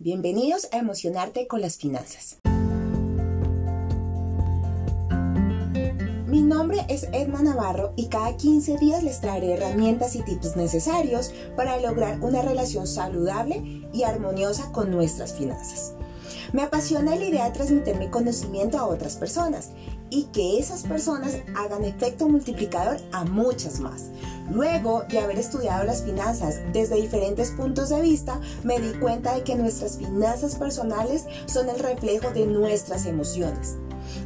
Bienvenidos a Emocionarte con las Finanzas. Mi nombre es Edma Navarro y cada 15 días les traeré herramientas y tips necesarios para lograr una relación saludable y armoniosa con nuestras finanzas. Me apasiona la idea de transmitir mi conocimiento a otras personas y que esas personas hagan efecto multiplicador a muchas más. Luego de haber estudiado las finanzas desde diferentes puntos de vista, me di cuenta de que nuestras finanzas personales son el reflejo de nuestras emociones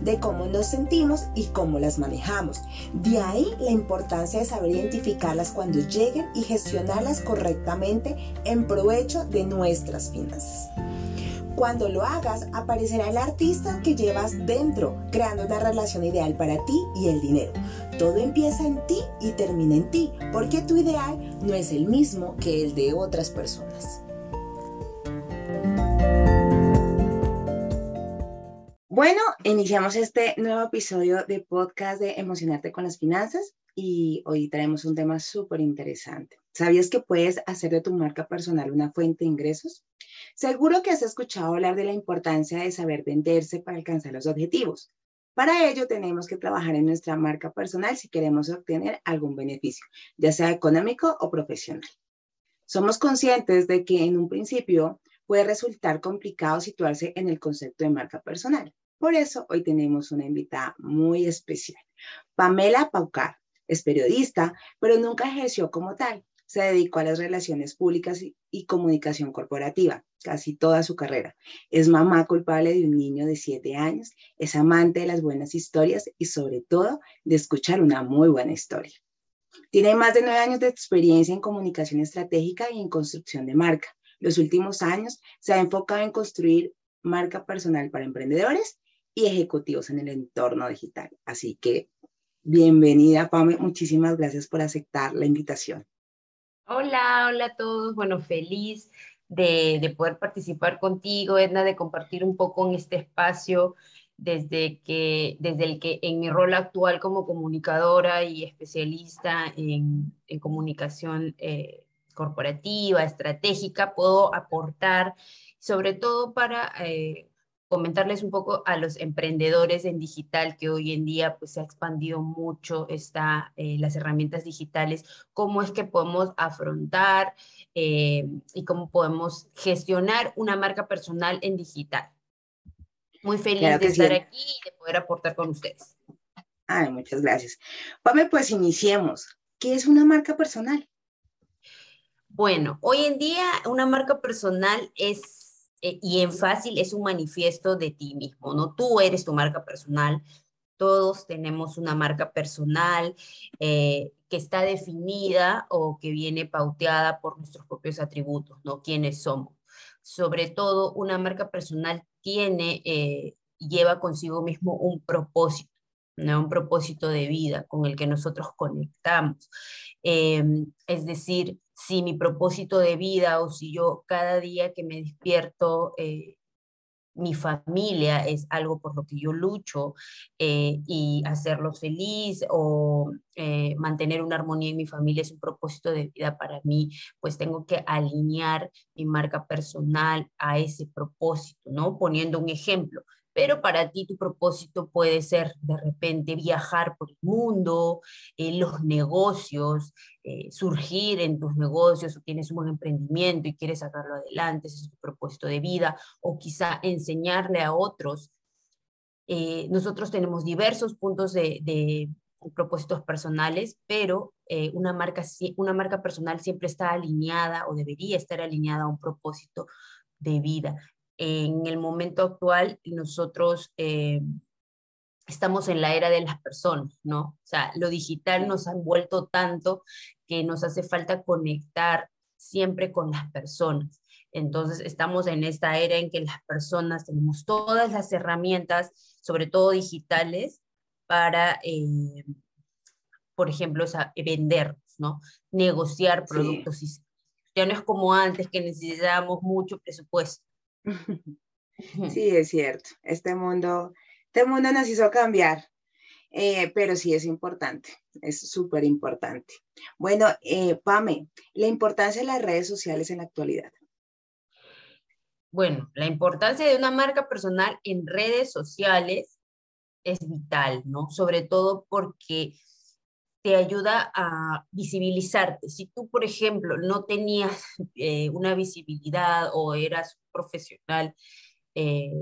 de cómo nos sentimos y cómo las manejamos. De ahí la importancia de saber identificarlas cuando lleguen y gestionarlas correctamente en provecho de nuestras finanzas. Cuando lo hagas, aparecerá el artista que llevas dentro, creando una relación ideal para ti y el dinero. Todo empieza en ti y termina en ti, porque tu ideal no es el mismo que el de otras personas. Bueno, iniciamos este nuevo episodio de podcast de Emocionarte con las Finanzas y hoy traemos un tema súper interesante. ¿Sabías que puedes hacer de tu marca personal una fuente de ingresos? Seguro que has escuchado hablar de la importancia de saber venderse para alcanzar los objetivos. Para ello tenemos que trabajar en nuestra marca personal si queremos obtener algún beneficio, ya sea económico o profesional. Somos conscientes de que en un principio puede resultar complicado situarse en el concepto de marca personal. Por eso hoy tenemos una invitada muy especial, Pamela Paucar. Es periodista, pero nunca ejerció como tal se dedicó a las relaciones públicas y, comunicación corporativa casi toda su carrera. Es mamá culpable de un niño de siete años, es amante de las buenas historias y sobre todo de escuchar una muy buena historia. Tiene más de nueve años de experiencia en comunicación estratégica y en construcción de marca. Los últimos años se ha enfocado en construir marca personal para emprendedores y ejecutivos en el entorno digital. Así que bienvenida, Pame. Muchísimas gracias por aceptar la invitación. Hola, hola a todos. Bueno, feliz de, poder participar contigo, Edna, de compartir un poco en este espacio desde, que, desde el que en mi rol actual como comunicadora y especialista en, comunicación eh, corporativa, estratégica, puedo aportar, sobre todo para eh, comentarles un poco a los emprendedores en digital que hoy en día pues se ha expandido mucho está, eh, las herramientas digitales, cómo es que podemos afrontar eh, y cómo podemos gestionar una marca personal en digital. Muy feliz de estar aquí y de poder aportar con ustedes. Ay, muchas gracias. Pame, pues iniciemos. ¿Qué es una marca personal? Bueno, hoy en día una marca personal es eh, y en fácil es un manifiesto de ti mismo, ¿no? Tú eres tu marca personal, todos tenemos una marca personal eh, que está definida o que viene pauteada por nuestros propios atributos, ¿no? ¿Quiénes somos? Sobre todo, una marca personal tiene, eh, lleva consigo mismo un propósito, ¿no? un propósito de vida con el que nosotros conectamos. es decir, si mi propósito de vida o si yo cada día que me despierto, eh, mi familia es algo por lo que yo lucho eh, y hacerlos feliz o eh, mantener una armonía en mi familia es un propósito de vida para mí, pues tengo que alinear mi marca personal a ese propósito, ¿no? Poniendo un ejemplo, pero para ti tu propósito puede ser de repente viajar por el mundo, eh, los negocios, eh, surgir en tus negocios, o tienes un buen emprendimiento y quieres sacarlo adelante, ese es tu propósito de vida, o quizá enseñarle a otros. Eh, nosotros tenemos diversos puntos de, de propósitos personales, pero una, marca, una marca personal siempre está alineada o debería estar alineada a un propósito de vida en el momento actual nosotros eh, estamos en la era de las personas, ¿no? O sea, lo digital nos ha envuelto tanto que nos hace falta conectar siempre con las personas. Entonces, estamos en esta era en que las personas tenemos todas las herramientas, sobre todo digitales, para, eh, por ejemplo, vender, ¿no? Negociar productos. Y ya no es como antes que necesitábamos mucho presupuesto. Sí, es cierto. Este mundo, este mundo nos hizo cambiar, eh, pero sí es importante, es súper importante. Bueno, eh, Pame, la importancia de las redes sociales en la actualidad. bueno, la importancia de una marca personal en redes sociales es vital, ¿no? Sobre todo porque te ayuda a visibilizarte. Si tú, por ejemplo, no tenías eh, una visibilidad o eras profesional eh,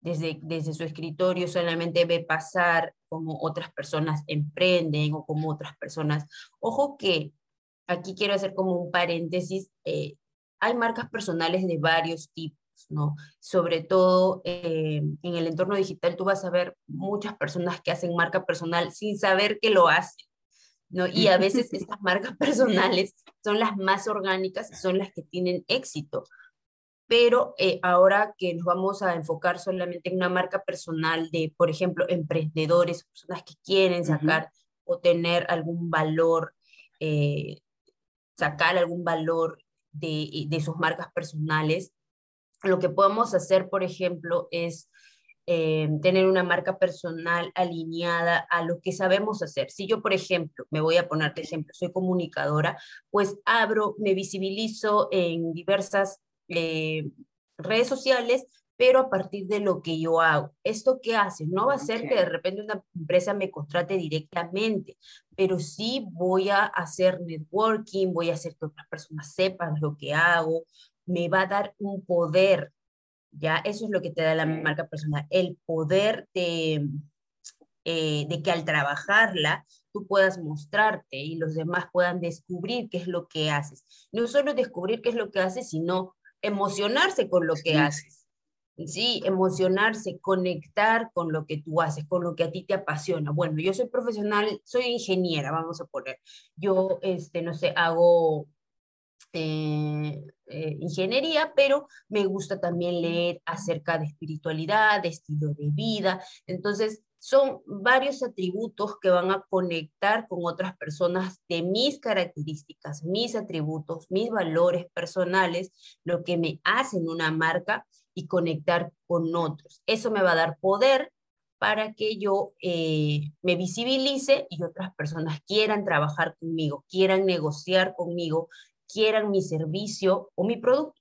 desde, desde su escritorio, solamente ve pasar como otras personas emprenden o como otras personas. Ojo que aquí quiero hacer como un paréntesis. Eh, hay marcas personales de varios tipos. ¿no? Sobre todo en el entorno digital, tú vas a ver muchas personas que hacen marca personal sin saber que lo hacen. ¿No? Y a veces estas marcas personales son las más orgánicas, son las que tienen éxito. Pero eh, ahora que nos vamos a enfocar solamente en una marca personal de, por ejemplo, emprendedores, personas que quieren sacar o tener algún valor, eh, sacar algún valor de, de sus marcas personales, lo que podemos hacer, por ejemplo, es eh, tener una marca personal alineada a lo que sabemos hacer. Si yo, por ejemplo, me voy a poner de ejemplo, soy comunicadora, pues abro, me visibilizo en diversas eh, redes sociales, pero a partir de lo que yo hago. ¿Esto qué hace? No va a ser que de repente una empresa me contrate directamente, pero sí voy a hacer networking, voy a hacer que otras personas sepan lo que hago, me va a dar un poder ¿ya? Eso es lo que te da la marca personal, el poder de, eh, de que al trabajarla tú puedas mostrarte y los demás puedan descubrir qué es lo que haces. No solo descubrir qué es lo que haces, sino emocionarse con lo que haces. Sí, emocionarse, conectar con lo que tú haces, con lo que a ti te apasiona. Bueno, yo soy profesional, soy ingeniera, vamos a poner. Yo, este, no sé, hago eh, eh, ingeniería, pero me gusta también leer acerca de espiritualidad, de estilo de vida. Entonces, son varios atributos que van a conectar con otras personas de mis características, mis atributos, mis valores personales, lo que me hacen una marca y conectar con otros. Eso me va a dar poder para que yo eh, me visibilice y otras personas quieran trabajar conmigo, quieran negociar conmigo, quieran mi servicio o mi producto.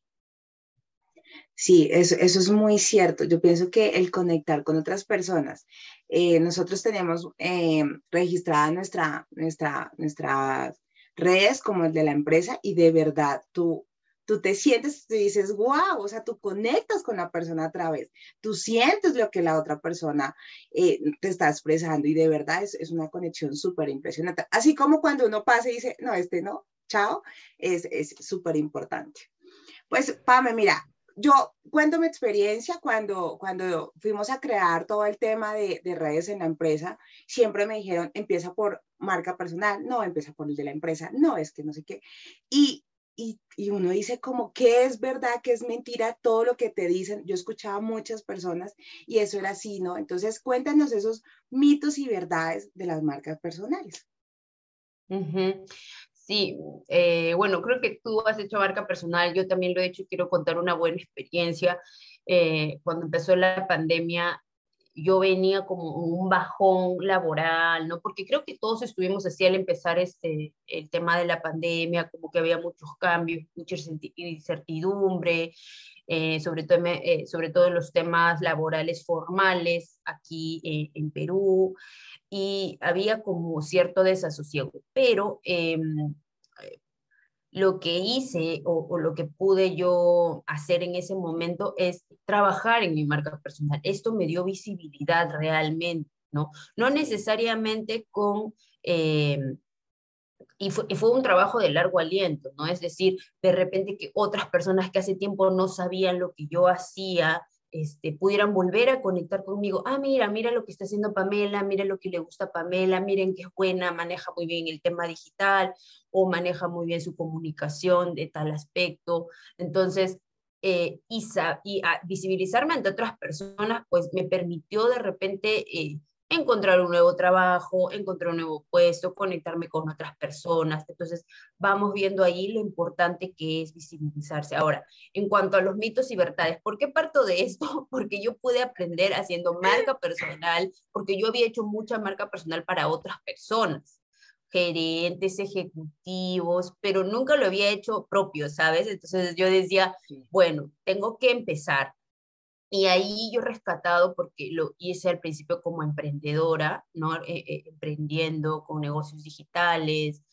Sí, eso, es muy cierto. Yo pienso que el conectar con otras personas, eh, nosotros tenemos eh, registrada nuestra, nuestra, nuestras redes como el de la empresa y de verdad tú, tú te sientes, tú dices, wow, o sea, tú conectas con la persona a través, tú sientes lo que la otra persona eh, te está expresando y de verdad es, es una conexión súper impresionante. Así como cuando uno pasa y dice, no, este no, chao, es súper importante. Pues, Pame, mira, yo cuento mi experiencia cuando, cuando fuimos a crear todo el tema de, de, redes en la empresa, siempre me dijeron, empieza por marca personal, no, empieza por el de la empresa, no, es que no sé qué. Y, y, y uno dice como, ¿qué es verdad, qué es mentira? Todo lo que te dicen. Yo escuchaba a muchas personas y eso era así, ¿no? Entonces, cuéntanos esos mitos y verdades de las marcas personales. Sí, eh, bueno, creo que tú has hecho marca personal, yo también lo he hecho y quiero contar una buena experiencia. Eh, cuando empezó la pandemia, yo venía como un bajón laboral, ¿no? Porque creo que todos estuvimos así al empezar este, el tema de la pandemia, como que había muchos cambios, mucha incertidumbre, eh, sobre, todo, sobre todo los temas laborales formales aquí en Perú y había como cierto desasosiego, pero em, lo que hice o, lo que pude yo hacer en ese momento es trabajar en mi marca personal. Esto me dio visibilidad realmente, ¿no? No necesariamente con... Y fue, fue, un trabajo de largo aliento, ¿no? Es decir, de repente que otras personas que hace tiempo no sabían lo que yo hacía, este, pudieran volver a conectar conmigo. Ah, mira, mira lo que está haciendo Pamela, mira lo que le gusta a Pamela, miren que es buena, maneja muy bien el tema digital o maneja muy bien su comunicación de tal aspecto. Entonces, eh, y, y visibilizarme ante otras personas, pues me permitió de repente eh, encontrar un nuevo trabajo, encontrar un nuevo puesto, conectarme con otras personas. Entonces, vamos viendo ahí lo importante que es visibilizarse. Ahora, en cuanto a los mitos y verdades, ¿por qué parto de esto? Porque yo pude aprender haciendo marca personal, porque yo había hecho mucha marca personal para otras personas. gerentes, ejecutivos, pero nunca lo había hecho propio, ¿sabes? Entonces yo decía, bueno, tengo que empezar. Y ahí yo rescatado, porque lo hice al principio como emprendedora, ¿no? Eh, eh, emprendiendo con negocios digitales,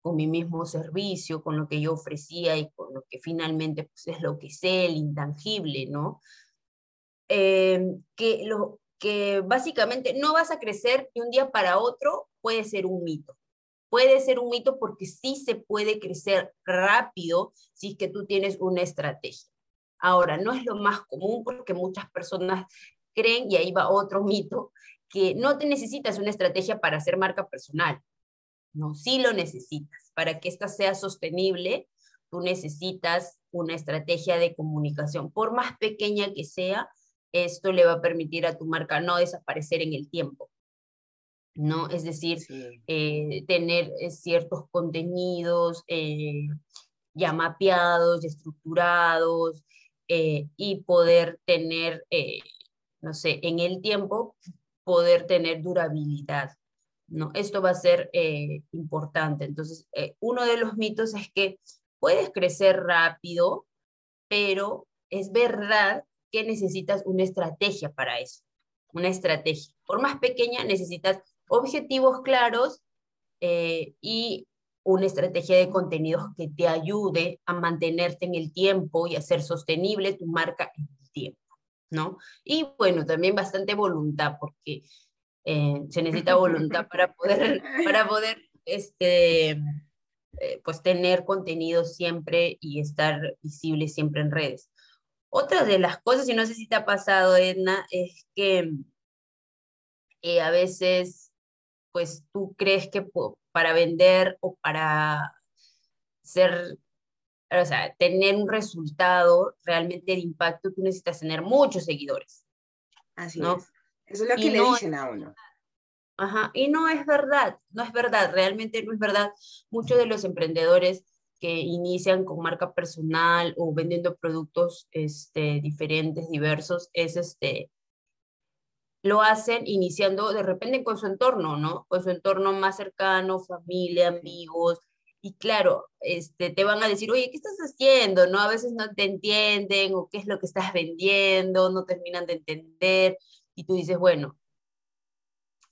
con mi mismo servicio, con lo que yo ofrecía y con lo que finalmente pues, es lo que sé, el intangible, ¿no? Eh, que, lo, que básicamente no vas a crecer de un día para otro, puede ser un mito. Puede ser un mito porque sí se puede crecer rápido si es que tú tienes una estrategia. Ahora, no es lo más común porque muchas personas creen, y ahí va otro mito, que no te necesitas una estrategia para hacer marca personal. No, sí lo necesitas. Para que esta sea sostenible, tú necesitas una estrategia de comunicación, por más pequeña que sea, esto le va a permitir a tu marca no desaparecer en el tiempo. ¿no? Es decir, eh, tener eh, ciertos contenidos eh, ya mapeados, estructurados y poder tener, no sé, en el tiempo, poder tener durabilidad. ¿no? Esto va a ser importante. Entonces, uno de los mitos es que puedes crecer rápido, pero es verdad que necesitas una estrategia para eso, una estrategia. Por más pequeña, necesitas objetivos claros eh, y una estrategia de contenidos que te ayude a mantenerte en el tiempo y a ser sostenible tu marca en el tiempo, ¿no? Y bueno, también bastante voluntad, porque eh, se necesita voluntad para poder, para poder este, eh, pues tener contenido siempre y estar visible siempre en redes. Otra de las cosas, y no sé si te ha pasado, Edna, es que a veces pues tú crees que para vender o para ser, o sea, tener un resultado realmente de impacto, tú necesitas tener muchos seguidores. Así ¿no? es. Eso es lo que le dicen a uno. Ajá, y no es verdad, no es verdad, realmente no es verdad. Muchos de los emprendedores que inician con marca personal o vendiendo productos este, diferentes, diversos, es este, lo hacen iniciando de repente con su entorno, ¿no? Con su entorno más cercano, familia, amigos. Y claro, este, te van a decir, oye, ¿qué estás haciendo? ¿No? A veces no te entienden o qué es lo que estás vendiendo, no terminan de entender. Y tú dices, bueno,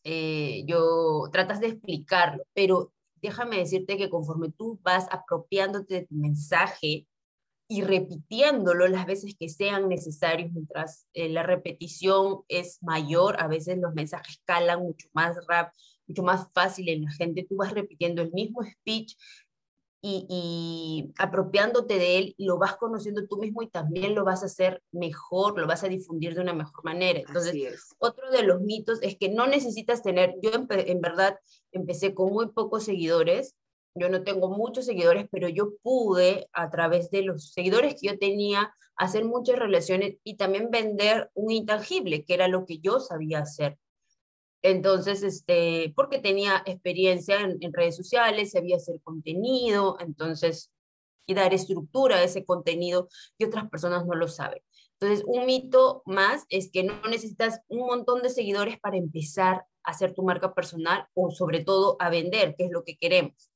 eh, yo tratas de explicarlo, pero déjame decirte que conforme tú vas apropiándote de tu mensaje, y repitiéndolo las veces que sean necesarios, mientras eh, la repetición es mayor, a veces los mensajes calan mucho más rápido, mucho más fácil en la gente, tú vas repitiendo el mismo speech y, y, apropiándote de él, lo vas conociendo tú mismo y también lo vas a hacer mejor, lo vas a difundir de una mejor manera. Entonces, otro de los mitos es que no necesitas tener, yo en verdad empecé con muy pocos seguidores, yo no tengo muchos seguidores, pero yo pude a través de los seguidores que yo tenía hacer muchas relaciones y también vender un intangible, que era lo que yo sabía hacer. Entonces, este, porque tenía experiencia en, redes sociales, sabía hacer contenido, entonces, y dar estructura a ese contenido y otras personas no lo saben. Entonces, un mito más es que no necesitas un montón de seguidores para empezar a hacer tu marca personal o sobre todo a vender, que es lo que queremos.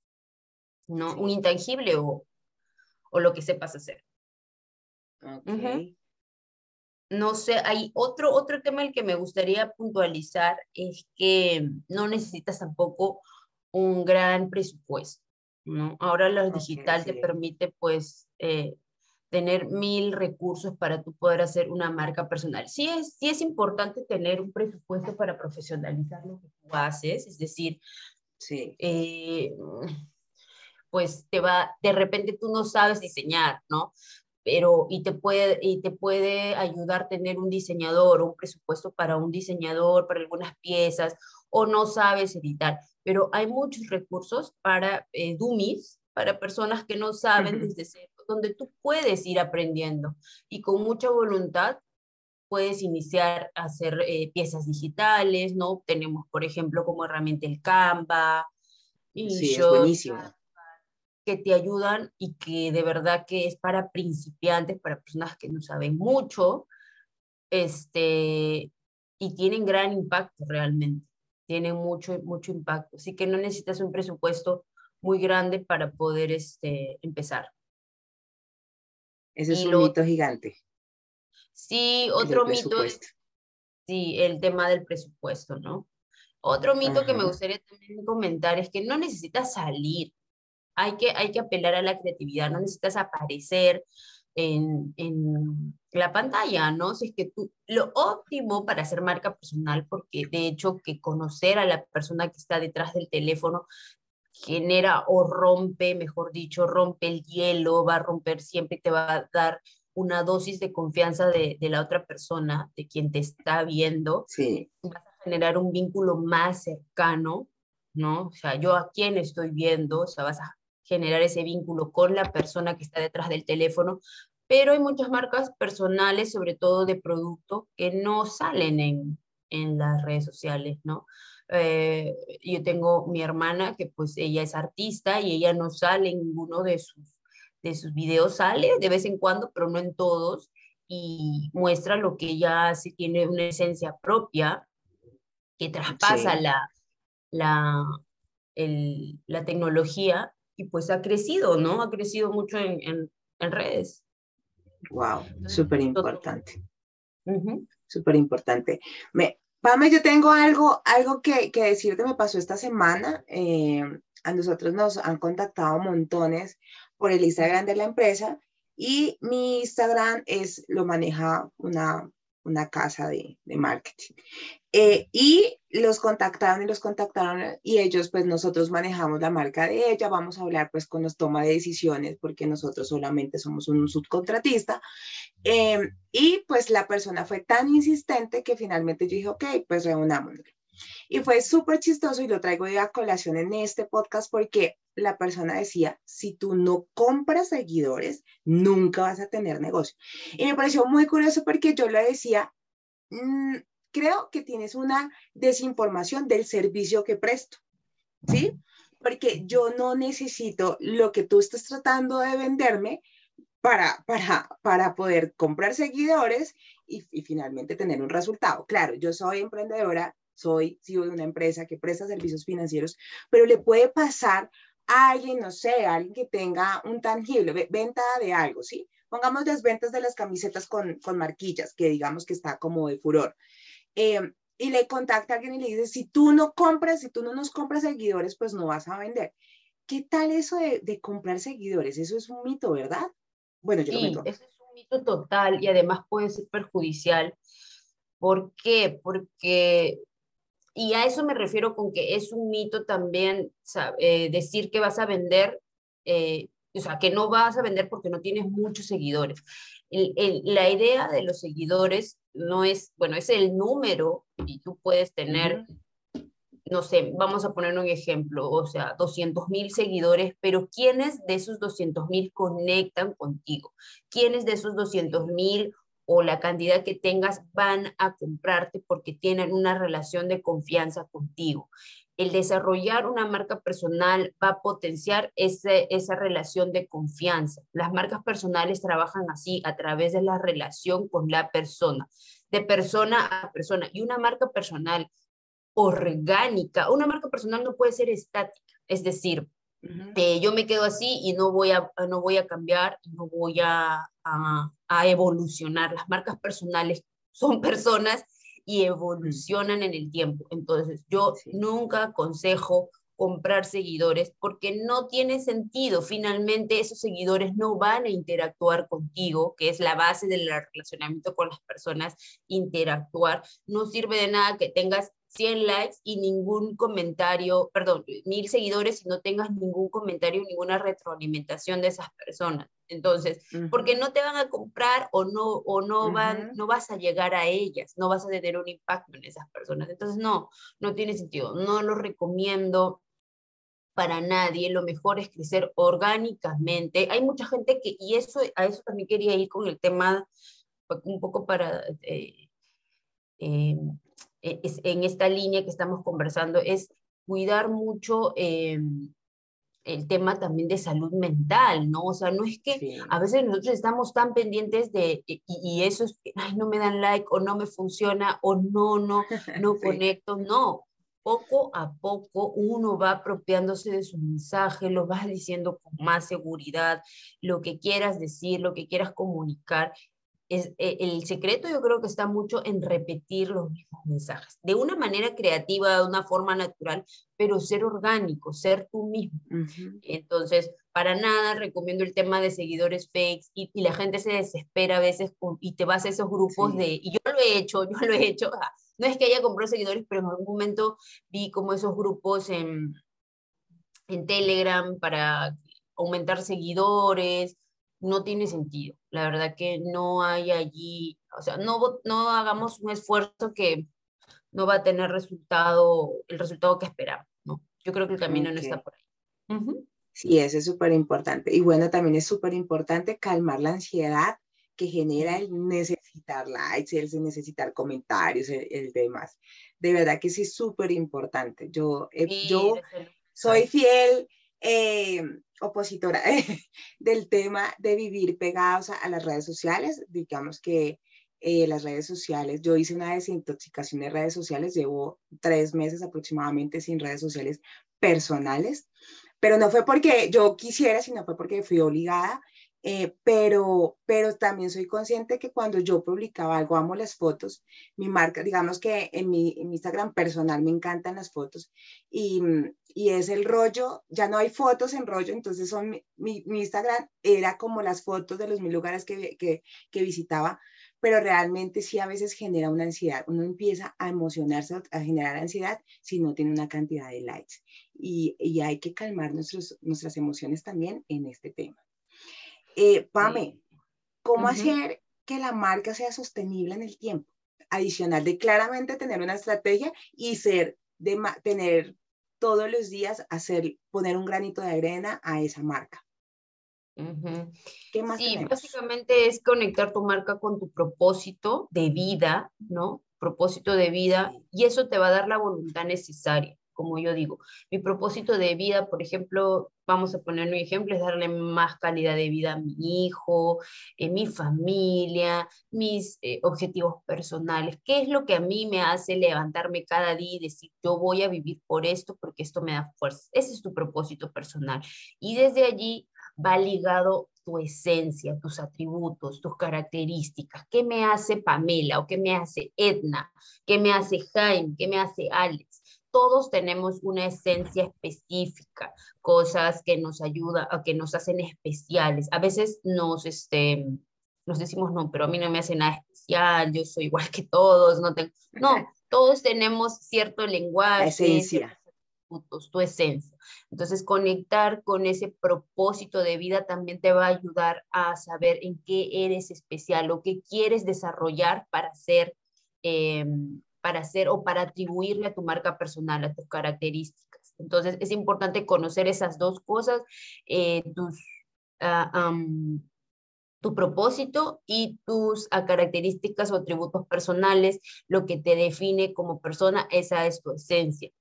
¿No? Un intangible o, o, lo que sepas hacer. No sé, hay otro, otro tema el que me gustaría puntualizar es que no necesitas tampoco un gran presupuesto, ¿no? Ahora lo digital te permite pues eh, tener mil recursos para tú poder hacer una marca personal. Sí es, sí es importante tener un presupuesto para profesionalizar lo que tú haces, es decir, sí. Eh, pues te va, de repente tú no sabes diseñar, ¿no? Pero, y te puede, y te puede ayudar tener un diseñador un presupuesto para un diseñador, para algunas piezas, o no sabes editar. Pero hay muchos recursos para eh, dummies, para personas que no saben desde cero, donde tú puedes ir aprendiendo y con mucha voluntad puedes iniciar a hacer eh, piezas digitales, ¿no? Tenemos, por ejemplo, como herramienta el Canva. Y sí, es buenísimo que te ayudan y que de verdad que es para principiantes, para personas que no saben mucho, este, y tienen gran impacto realmente. tienen mucho, mucho impacto. Así que no necesitas un presupuesto muy grande para poder este, empezar. Ese es un mito gigante. Sí, otro mito es sí, el tema del presupuesto, ¿no? Otro mito que me gustaría también comentar es que no necesitas salir, hay que, hay que apelar a la creatividad, no necesitas aparecer en, en la pantalla, ¿no? Si es que tú, lo óptimo para hacer marca personal, porque de hecho que conocer a la persona que está detrás del teléfono genera o rompe, mejor dicho, rompe el hielo, va a romper siempre, te va a dar una dosis de confianza de, de la otra persona, de quien te está viendo. Sí. Vas a generar un vínculo más cercano, ¿no? O sea, yo a quién estoy viendo, o sea, vas a generar ese vínculo con la persona que está detrás del teléfono, pero hay muchas marcas personales, sobre todo de producto, que no salen en, en las redes sociales, ¿no? Eh, yo tengo mi hermana que pues ella es artista y ella no sale en ninguno de sus, de sus videos, sale de vez en cuando, pero no en todos, y muestra lo que ella hace, tiene una esencia propia que traspasa la, la, el, la tecnología y pues ha crecido, ¿no? Ha crecido mucho en, en, en redes. Wow, súper importante. Súper importante. Me, Pame, yo tengo algo, algo que, que decirte, me pasó esta semana. Eh, a nosotros nos han contactado montones por el Instagram de la empresa y mi Instagram es, lo maneja una una casa de, de marketing. Eh, y los contactaron y los contactaron y ellos, pues nosotros manejamos la marca de ella, vamos a hablar pues con los toma de decisiones porque nosotros solamente somos un subcontratista. Eh, y pues la persona fue tan insistente que finalmente yo dije, ok, pues reunámonos. Y fue súper chistoso y lo traigo a colación en este podcast porque la persona decía, si tú no compras seguidores, nunca vas a tener negocio. Y me pareció muy curioso porque yo le decía, mm, creo que tienes una desinformación del servicio que presto, ¿sí? Porque yo no necesito lo que tú estás tratando de venderme para, para, para poder comprar seguidores y finalmente tener un resultado. Claro, yo soy emprendedora, soy CEO de una empresa que presta servicios financieros, pero le puede pasar a alguien, no sé, a alguien que tenga un tangible, venta de algo, ¿sí? Pongamos las ventas de las camisetas con, con marquillas, que digamos que está como de furor. Eh, y le contacta a alguien y le dice, si tú no compras, si tú no nos compras seguidores, pues no vas a vender. ¿Qué tal eso de, de comprar seguidores? Eso es un mito, ¿verdad? Bueno, yo sí, lo Eso es un mito total y además puede ser perjudicial. ¿Por qué? Porque y a eso me refiero con que es un mito también eh, decir que vas a vender, eh, o sea, que no vas a vender porque no tienes muchos seguidores. la idea de los seguidores no es, bueno, es el número y tú puedes tener, no sé, vamos a poner un ejemplo, o sea, 200 mil seguidores, pero ¿quiénes de esos 200 mil conectan contigo? ¿Quiénes de esos 200 mil o la cantidad que tengas van a comprarte porque tienen una relación de confianza contigo. El desarrollar una marca personal va a potenciar ese, esa relación de confianza. Las marcas personales trabajan así, a través de la relación con la persona, de persona a persona. Y una marca personal orgánica, una marca personal no puede ser estática, es decir, eh, yo me quedo así y no voy a, no voy a cambiar, no voy a, a, evolucionar. Las marcas personales son personas y evolucionan en el tiempo. Entonces, yo nunca aconsejo comprar seguidores porque no tiene sentido. Finalmente, esos seguidores no van a interactuar contigo, que es la base del relacionamiento con las personas, interactuar. No sirve de nada que tengas 100 likes y ningún comentario, perdón, mil seguidores y no tengas ningún comentario, ninguna retroalimentación de esas personas. Entonces, porque no te van a comprar o no, o no, van, no vas a llegar a ellas, no vas a tener un impacto en esas personas. Entonces, no, no tiene sentido. No lo recomiendo para nadie. Lo mejor es crecer orgánicamente. Hay mucha gente que, y eso, a eso también quería ir con el tema, un poco para... Eh, eh, e, en esta línea que estamos conversando es cuidar mucho eh, el tema también de salud mental, ¿no? O sea, no es que a veces nosotros estamos tan pendientes de, y, eso es, ay, no me dan like, o no me funciona, o no, no, no conecto, no. poco a poco uno va apropiándose de su mensaje, lo vas diciendo con más seguridad, lo que quieras decir, lo que quieras comunicar. Es, eh, el secreto yo creo que está mucho en repetir los mismos mensajes, de una manera creativa, de una forma natural, pero ser orgánico, ser tú mismo. Entonces, para nada recomiendo el tema de seguidores fakes y, la gente se desespera a veces y te vas a esos grupos de, y yo lo he hecho, yo lo he hecho, no es que haya comprado seguidores, pero en algún momento vi como esos grupos en, en Telegram para aumentar seguidores, no tiene sentido. La verdad que no hay allí, o sea, no, no hagamos un esfuerzo que no va a tener resultado, el resultado que esperamos, ¿no? Yo creo que el camino no está por ahí. Sí, eso es súper importante. Y bueno, también es súper importante calmar la ansiedad que genera el necesitar likes, el necesitar comentarios, el, demás. De verdad que sí es súper importante. Yo, eh, yo soy fiel eh, opositora del tema de vivir pegados a, las redes sociales. Digamos que eh, las redes sociales, yo hice una desintoxicación de redes sociales, llevo tres meses aproximadamente sin redes sociales personales, pero no fue porque yo quisiera, sino fue porque fui obligada eh, pero, pero también soy consciente que cuando yo publicaba algo, amo las fotos, mi marca, digamos que en mi, Instagram personal me encantan las fotos y, y, es el rollo, ya no hay fotos en rollo, entonces son, mi, mi Instagram era como las fotos de los mil lugares que, que, que visitaba, pero realmente sí a veces genera una ansiedad. Uno empieza a emocionarse, a generar ansiedad si no tiene una cantidad de likes. Y, y hay que calmar nuestros, nuestras emociones también en este tema. Eh, Pame, ¿cómo hacer que la marca sea sostenible en el tiempo? Adicional de claramente tener una estrategia y ser, de tener todos los días, hacer, poner un granito de arena a esa marca. ¿Qué más sí, básicamente es conectar tu marca con tu propósito de vida, ¿no? Propósito de vida, y eso te va a dar la voluntad necesaria como yo digo. Mi propósito de vida, por ejemplo, vamos a poner un ejemplo, es darle más calidad de vida a mi hijo, eh, mi familia, mis eh, objetivos personales. ¿Qué es lo que a mí me hace levantarme cada día y decir, yo voy a vivir por esto porque esto me da fuerza? Ese es tu propósito personal. Y desde allí va ligado tu esencia, tus atributos, tus características. ¿Qué me hace Pamela o qué me hace Edna? ¿Qué me hace Jaime? ¿Qué me hace Alex? Todos tenemos una esencia específica, cosas que nos ayudan, que nos hacen especiales. A veces nos, este, nos decimos, no, pero a mí no me hace nada especial, yo soy igual que todos, no tengo... No, todos tenemos cierto lenguaje. esencia. Tu esencia. Entonces, conectar con ese propósito de vida también te va a ayudar a saber en qué eres especial o qué quieres desarrollar para ser em, para hacer o para atribuirle a tu marca personal, a tus características. Entonces, es importante conocer esas dos cosas, eh, tus, ah, tu propósito y tus ah, características o atributos personales, lo que te define como persona, esa es tu esencia.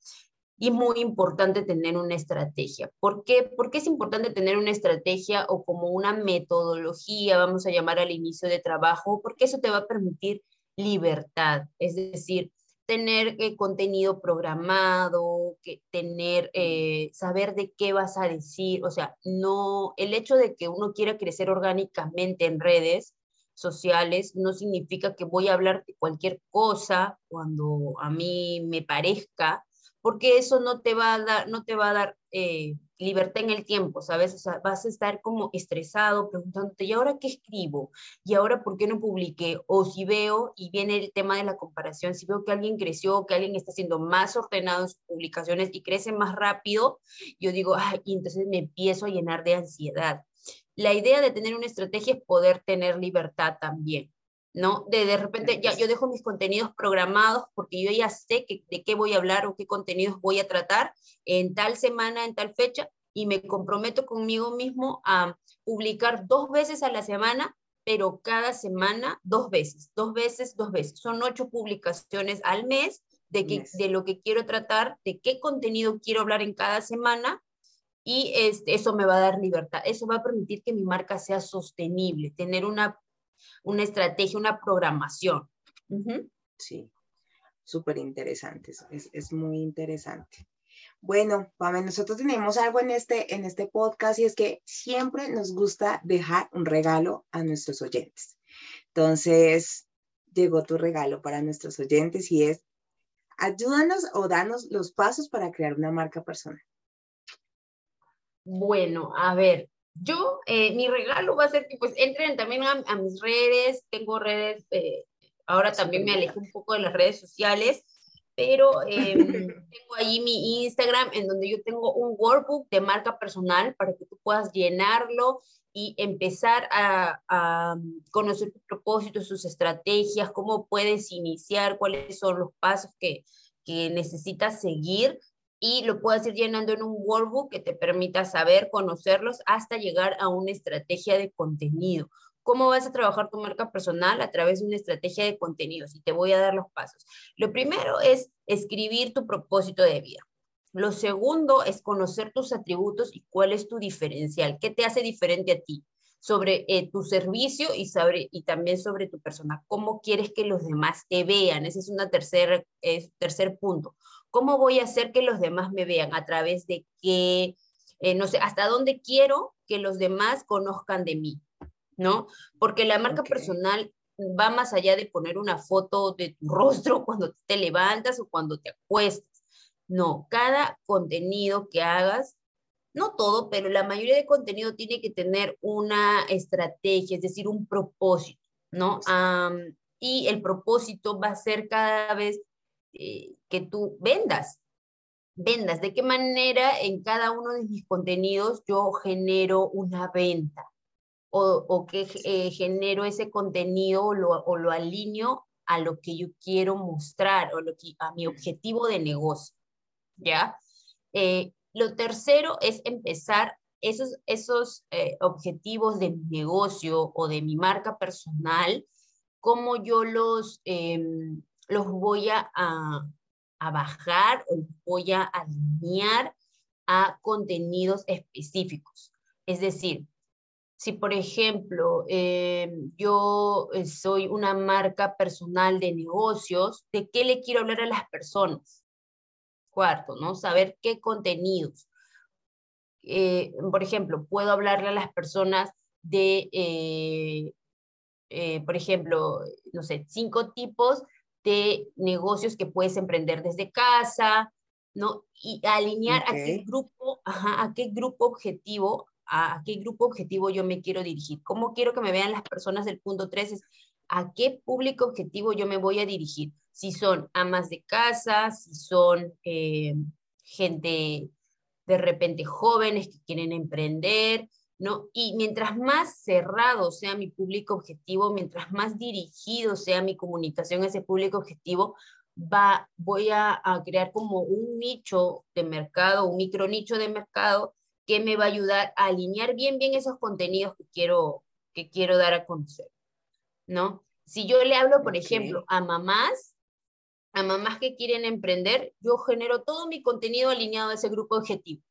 Y muy importante tener una estrategia. ¿Por qué? Porque es importante tener una estrategia o como una metodología, vamos a llamar al inicio de trabajo, porque eso te va a permitir libertad, es decir, tener eh, contenido programado, que tener, eh, saber de qué vas a decir, o sea, no, el hecho de que uno quiera crecer orgánicamente en redes sociales no significa que voy a hablar de cualquier cosa cuando a mí me parezca, porque eso no te va a dar, no te va a dar eh, libertad en el tiempo, ¿sabes? O sea, vas a estar como estresado preguntándote, ¿y ahora qué escribo? ¿Y ahora por qué no publiqué? O si veo, y viene el tema de la comparación, si veo que alguien creció, que alguien está siendo más ordenado en sus publicaciones y crece más rápido, yo digo, ay, y entonces me empiezo a llenar de ansiedad. La idea de tener una estrategia es poder tener libertad también. ¿No? De de repente ya yo dejo mis contenidos programados porque yo ya sé que, de qué voy a hablar o qué contenidos voy a tratar en tal semana, en tal fecha, y me comprometo conmigo mismo a publicar dos veces a la semana, pero cada semana dos veces, dos veces, dos veces. Son ocho publicaciones al mes de, que, de lo que quiero tratar, de qué contenido quiero hablar en cada semana y este, eso me va a dar libertad. Eso va a permitir que mi marca sea sostenible, tener una una estrategia, una programación. Sí. súper interesantes. Es, es, muy interesante. Bueno, Pame, nosotros tenemos algo en este, en este podcast y es que siempre nos gusta dejar un regalo a nuestros oyentes. Entonces, llegó tu regalo para nuestros oyentes y es, ayúdanos o danos los pasos para crear una marca personal. Bueno, a ver, yo, eh, mi regalo va a ser que pues entren también a, mis redes, tengo redes, eh, ahora también me alejo un poco de las redes sociales, pero em, tengo ahí mi Instagram en donde yo tengo un workbook de marca personal para que tú puedas llenarlo y empezar a, a conocer tus propósitos, sus estrategias, cómo puedes iniciar, cuáles son los pasos que, que necesitas seguir y lo puedes ir llenando en un workbook que te permita saber, conocerlos hasta llegar a una estrategia de contenido. ¿Cómo vas a trabajar tu marca personal? A través de una estrategia de contenidos y te voy a dar los pasos. Lo primero es escribir tu propósito de vida. Lo segundo es conocer tus atributos y cuál es tu diferencial, qué te hace diferente a ti sobre eh, tu servicio y, sobre, y también sobre tu persona. ¿Cómo quieres que los demás te vean? Ese es un tercer, tercer punto. ¿Cómo voy a hacer que los demás me vean? ¿A través de qué? Eh, no sé, hasta dónde quiero que los demás conozcan de mí, ¿no? Porque la marca personal va más allá de poner una foto de tu rostro cuando te levantas o cuando te acuestas. No, cada contenido que hagas, no todo, pero la mayoría de contenido tiene que tener una estrategia, es decir, un propósito, ¿no? y el propósito va a ser cada vez eh, que tú vendas. Vendas. ¿De qué manera en cada uno de mis contenidos yo genero una venta? O, o que eh, genero ese contenido o lo, o alineo a lo que yo quiero mostrar o lo que, a mi objetivo de negocio. ¿Ya? Eh, lo tercero es empezar esos, esos objetivos de mi negocio o de mi marca personal, cómo yo los, em, los voy a, a, bajar o los voy a alinear a contenidos específicos. Es decir, si por ejemplo eh, yo eh, soy una marca personal de negocios, ¿de qué le quiero hablar a las personas? Cuarto, ¿no? Saber qué contenidos. Eh, por ejemplo, puedo hablarle a las personas de, por ejemplo, no sé, cinco tipos de negocios que puedes emprender desde casa, ¿no? Y alinear a qué grupo, ajá, a qué grupo objetivo, a, qué grupo objetivo yo me quiero dirigir. ¿Cómo quiero que me vean las personas del punto 3? Es a qué público objetivo yo me voy a dirigir. Si son amas de casa, si son eh, gente de repente jóvenes que quieren emprender, ¿no? Y mientras más cerrado sea mi público objetivo, mientras más dirigido sea mi comunicación a ese público objetivo, va, voy a, crear como un nicho de mercado, un micro nicho de mercado que me va a ayudar a alinear bien, bien esos contenidos que quiero, que quiero dar a conocer, ¿no? Si yo le hablo, por ejemplo, a mamás, a mamás que quieren emprender, yo genero todo mi contenido alineado a ese grupo objetivo.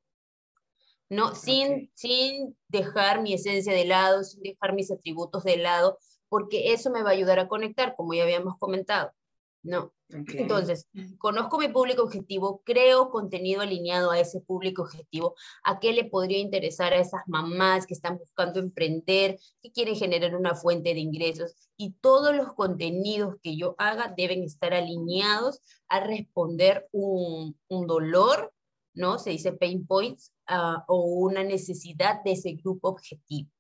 ¿No? Sin, sin dejar mi esencia de lado, sin dejar mis atributos de lado, porque eso me va a ayudar a conectar, como ya habíamos comentado, ¿no? Entonces, conozco mi público objetivo, creo contenido alineado a ese público objetivo, a qué le podría interesar a esas mamás que están buscando emprender, que quieren generar una fuente de ingresos, y todos los contenidos que yo haga deben estar alineados a responder un, un dolor, ¿no? Se dice pain points Ah, o una necesidad de ese grupo objetivo,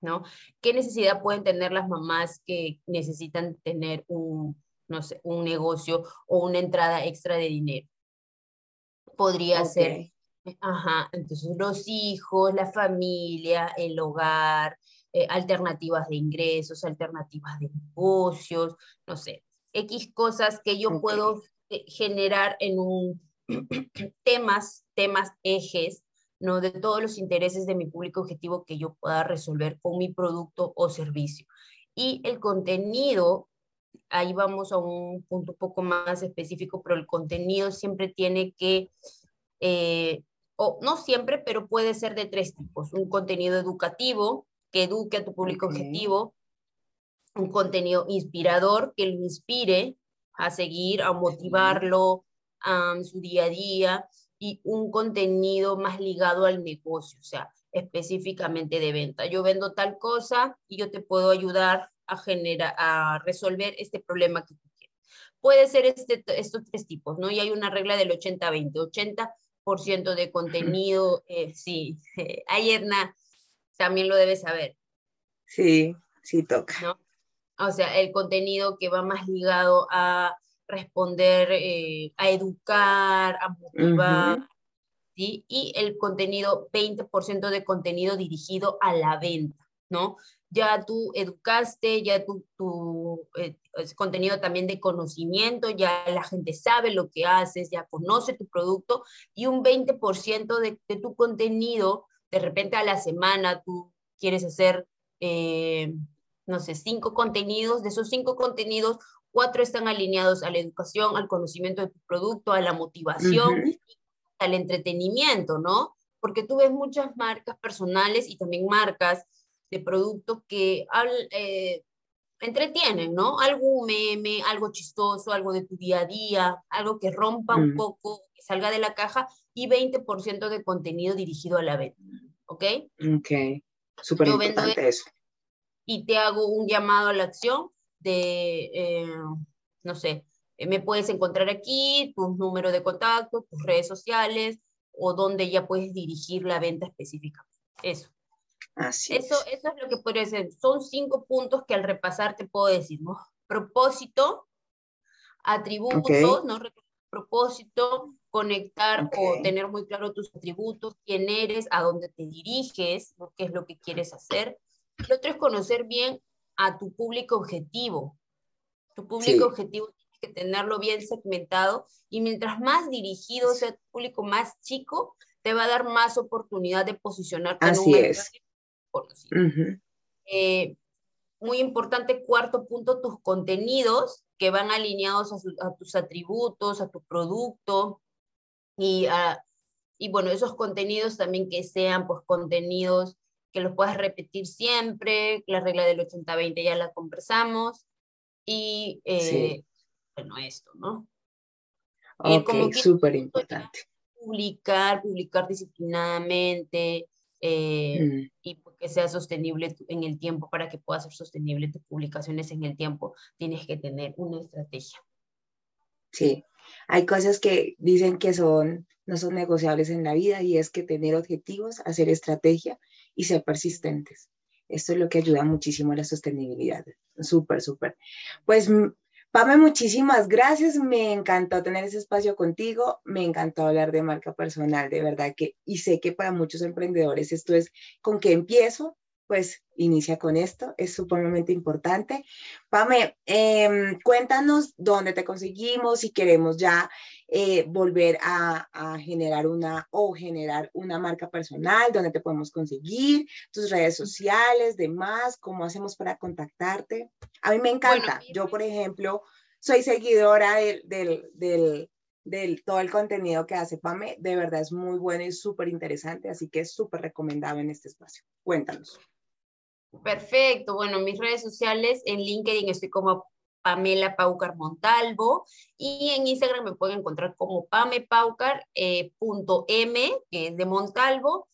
¿no? ¿Qué necesidad pueden tener las mamás que necesitan tener un, no sé, un negocio o una entrada extra de dinero? Podría ser, ajá, entonces los hijos, la familia, el hogar, eh, alternativas de ingresos, alternativas de negocios, no sé, X cosas que yo puedo eh, generar en un temas, temas, ejes ¿no? de todos los intereses de mi público objetivo que yo pueda resolver con mi producto o servicio. Y el contenido, ahí vamos a un punto un poco más específico, pero el contenido siempre tiene que, eh, o no siempre, pero puede ser de tres tipos. Un contenido educativo que eduque a tu público objetivo, un contenido inspirador que lo inspire a seguir, a motivarlo a su día a día y un contenido más ligado al negocio, o sea, específicamente de venta. Yo vendo tal cosa y yo te puedo ayudar a generar, a resolver este problema que tú quieres. Puede ser este, estos tres tipos, ¿no? Y hay una regla del 80-20, 80%, de contenido, eh, sí, eh, Ayerna también lo debes saber. Sí, sí toca. ¿no? O sea, el contenido que va más ligado a responder, eh, a educar, a motivar, ¿sí? Y el contenido, 20% de contenido dirigido a la venta, ¿no? Ya tú educaste, ya tu, tu eh, contenido también de conocimiento, ya la gente sabe lo que haces, ya conoce tu producto y un 20% de, de tu contenido, de repente a la semana tú quieres hacer, eh, no sé, cinco contenidos, de esos cinco contenidos, cuatro están alineados a la educación, al conocimiento de tu producto, a la motivación, al entretenimiento, ¿no? Porque tú ves muchas marcas personales y también marcas de productos que eh, entretienen, ¿no? Algo meme, algo chistoso, algo de tu día a día, algo que rompa un poco, que salga de la caja y 20% de contenido dirigido a la venta, ¿ok? Ok, súper importante eso. Y te hago un llamado a la acción de, eh, no sé, eh, me puedes encontrar aquí, tus números de contacto, tus redes sociales o donde ya puedes dirigir la venta específica. Eso. Así eso, es. eso es lo que podría ser. Son cinco puntos que al repasar te puedo decir, ¿no? Propósito, atributos, ¿no? Propósito, conectar o tener muy claro tus atributos, quién eres, a dónde te diriges, qué es lo que quieres hacer. Lo otro es conocer bien a tu público objetivo. Tu público objetivo tienes que tenerlo bien segmentado y mientras más dirigido sea tu público más chico, te va a dar más oportunidad de posicionarte Así en un es. conocido. Eh, muy importante, cuarto punto, tus contenidos que van alineados a, tus atributos, a tu producto y, y bueno, esos contenidos también que sean pues contenidos que los puedas repetir siempre, la regla del 80-20 ya la conversamos, y eh, bueno, esto, ¿no? Ok, súper importante. Publicar, publicar disciplinadamente eh, mm. y pues que sea sostenible en el tiempo, para que pueda ser sostenible tus publicaciones en el tiempo, tienes que tener una estrategia. Sí, hay cosas que dicen que son, no son negociables en la vida y es que tener objetivos, hacer estrategia y ser persistentes. Esto es lo que ayuda muchísimo a la sostenibilidad. Súper, súper. Pues, Pame, muchísimas gracias. Me encantó tener ese espacio contigo. Me encantó hablar de marca personal, de verdad que, y sé que para muchos emprendedores esto es con qué empiezo, pues inicia con esto, es supremamente importante. Pame, em, cuéntanos dónde te conseguimos, si queremos ya eh, volver a, generar una o generar una marca personal, dónde te podemos conseguir, tus redes sociales, demás, cómo hacemos para contactarte. A mí me encanta. Yo, por ejemplo, soy seguidora del, del, del, del, todo el contenido que hace Pame. De verdad es muy bueno y súper interesante, así que es súper recomendado en este espacio. Cuéntanos. Perfecto. Bueno, mis redes sociales, en LinkedIn estoy como Pamela Paucar Montalvo y en Instagram me pueden encontrar como pamepaucar.m, eh, que es de Montalvo.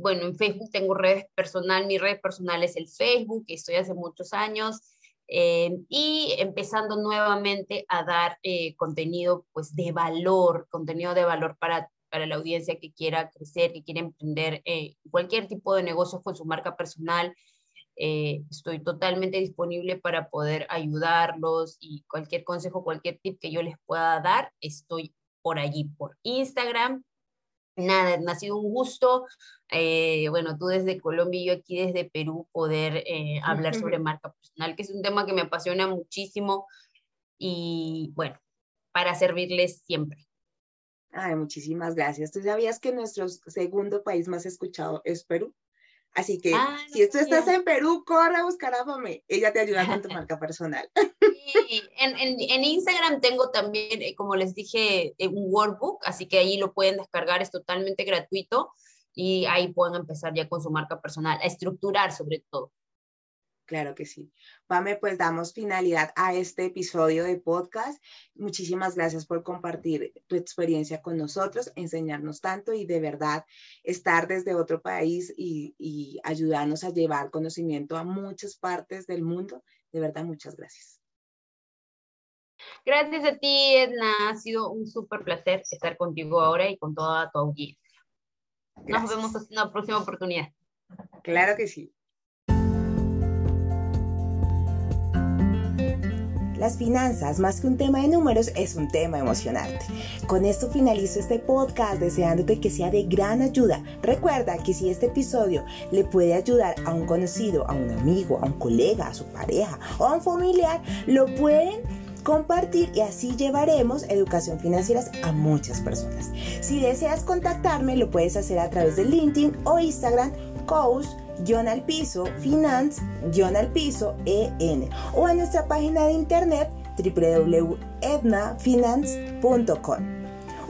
Bueno, en Facebook tengo redes personal, mi red personal es el Facebook, que estoy hace muchos años. Eh, y empezando nuevamente a dar eh, contenido pues de valor, contenido de valor para, para la audiencia que quiera crecer, que quiera emprender cualquier tipo de negocio con su marca personal, eh, estoy totalmente disponible para poder ayudarlos y cualquier consejo, cualquier tip que yo les pueda dar, estoy por allí, por Instagram. Nada, ha sido un gusto. Eh, bueno, tú desde Colombia y yo aquí desde Perú poder eh, hablar sobre marca personal, que es un tema que me apasiona muchísimo y bueno, para servirles siempre. Ay, muchísimas gracias. ¿Tú sabías que nuestro segundo país más escuchado es Perú? Así que ah, si tú estás en Perú, corre a buscar a Fame. Ella te ayuda con tu marca personal. Sí, en, en, en, Instagram tengo también, eh, como les dije, eh, un workbook, así que ahí lo pueden descargar, es totalmente gratuito y ahí pueden empezar ya con su marca personal, a estructurar sobre todo. Claro que sí. Pame, pues damos finalidad a este episodio de podcast. Muchísimas gracias por compartir tu experiencia con nosotros, enseñarnos tanto y de verdad estar desde otro país y, y ayudarnos a llevar conocimiento a muchas partes del mundo. De verdad, muchas gracias. Gracias a ti, Edna. Ha sido un súper placer estar contigo ahora y con toda tu audiencia. Nos vemos en una próxima oportunidad. Claro que sí. Las finanzas, más que un tema de números, es un tema emocionante. Con esto finalizo este podcast deseándote que sea de gran ayuda. Recuerda que si este episodio le puede ayudar a un conocido, a un amigo, a un colega, a su pareja o a un familiar, lo pueden compartir y así llevaremos educación financiera a muchas personas. Si deseas contactarme, lo puedes hacer a través de LinkedIn o Instagram, coach guion al piso, finance, guion al piso, en o en nuestra página de internet www.ednafinance.com.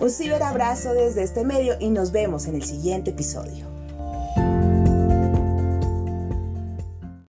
Un ciberabrazo desde este medio y nos vemos en el siguiente episodio.